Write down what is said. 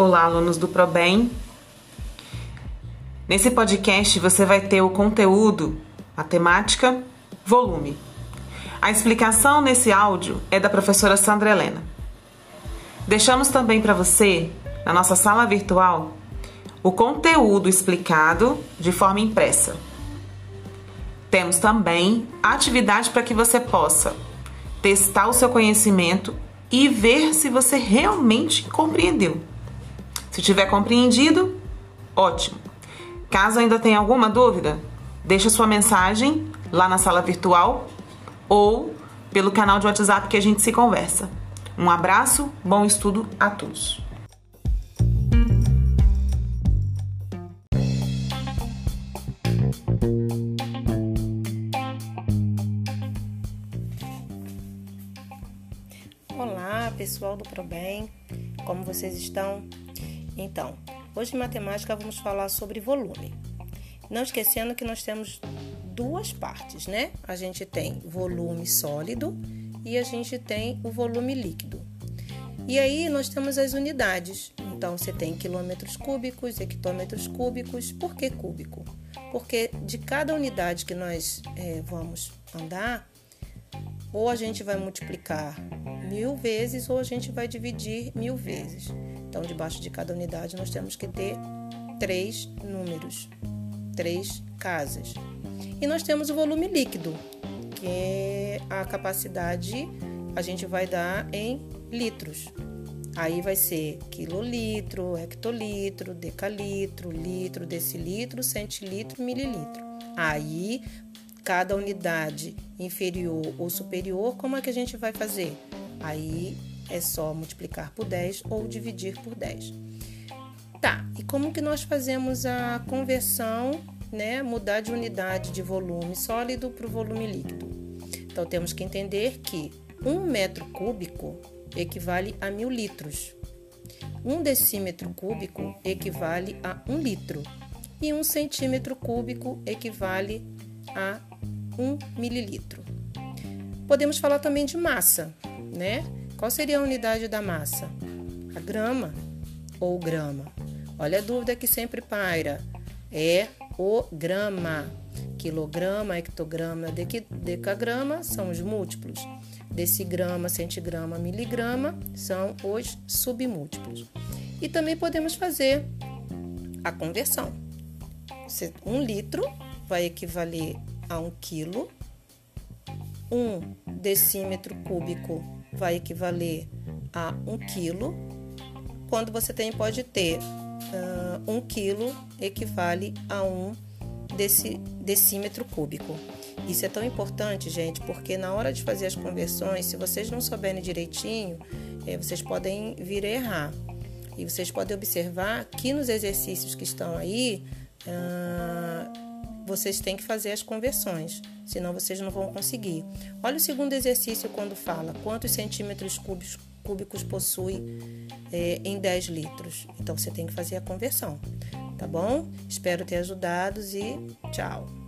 Olá, alunos do ProBem. Nesse podcast você vai ter o conteúdo, a temática, volume. A explicação nesse áudio é da professora Sandra Helena. Deixamos também para você, na nossa sala virtual, o conteúdo explicado de forma impressa. Temos também atividade para que você possa testar o seu conhecimento e ver se você realmente compreendeu. Se tiver compreendido, ótimo. Caso ainda tenha alguma dúvida, deixa sua mensagem lá na sala virtual ou pelo canal de WhatsApp que a gente se conversa. Um abraço, bom estudo a todos. Olá, pessoal do ProBem, como vocês estão? Então, hoje em matemática vamos falar sobre volume. Não esquecendo que nós temos duas partes, né? A gente tem volume sólido e a gente tem o volume líquido. E aí nós temos as unidades. Então você tem quilômetros cúbicos, hectômetros cúbicos. Por que cúbico? Porque de cada unidade que nós é, vamos andar, ou a gente vai multiplicar mil vezes ou a gente vai dividir mil vezes. Então, debaixo de cada unidade, nós temos que ter três números, três casas. E nós temos o volume líquido, que é a capacidade a gente vai dar em litros. Aí vai ser quilolitro, hectolitro, decalitro, litro, decilitro, centilitro, mililitro. Aí cada unidade inferior ou superior, como é que a gente vai fazer? Aí é só multiplicar por 10 ou dividir por 10. Tá, e como que nós fazemos a conversão, né? Mudar de unidade de volume sólido para o volume líquido. Então temos que entender que um metro cúbico equivale a mil litros. Um decímetro cúbico equivale a um litro. E um centímetro cúbico equivale a 1 mililitro. Podemos falar também de massa, né? Qual seria a unidade da massa? A grama ou grama? Olha a dúvida que sempre paira. É o grama. Quilograma, hectograma, decagrama são os múltiplos. Decigrama, centigrama, miligrama são os submúltiplos. E também podemos fazer a conversão. Um litro vai equivaler a um quilo. Um decímetro cúbico vai equivaler a um quilo. Quando você tem, pode ter uh, um quilo equivale a um deci, decímetro cúbico. Isso é tão importante, gente, porque na hora de fazer as conversões, se vocês não souberem direitinho, é, vocês podem vir a errar. E vocês podem observar que nos exercícios que estão aí, uh, vocês têm que fazer as conversões, senão vocês não vão conseguir. Olha o segundo exercício quando fala quantos centímetros cúbicos, cúbicos possui é, em 10 litros. Então você tem que fazer a conversão, tá bom? Espero ter ajudado e tchau.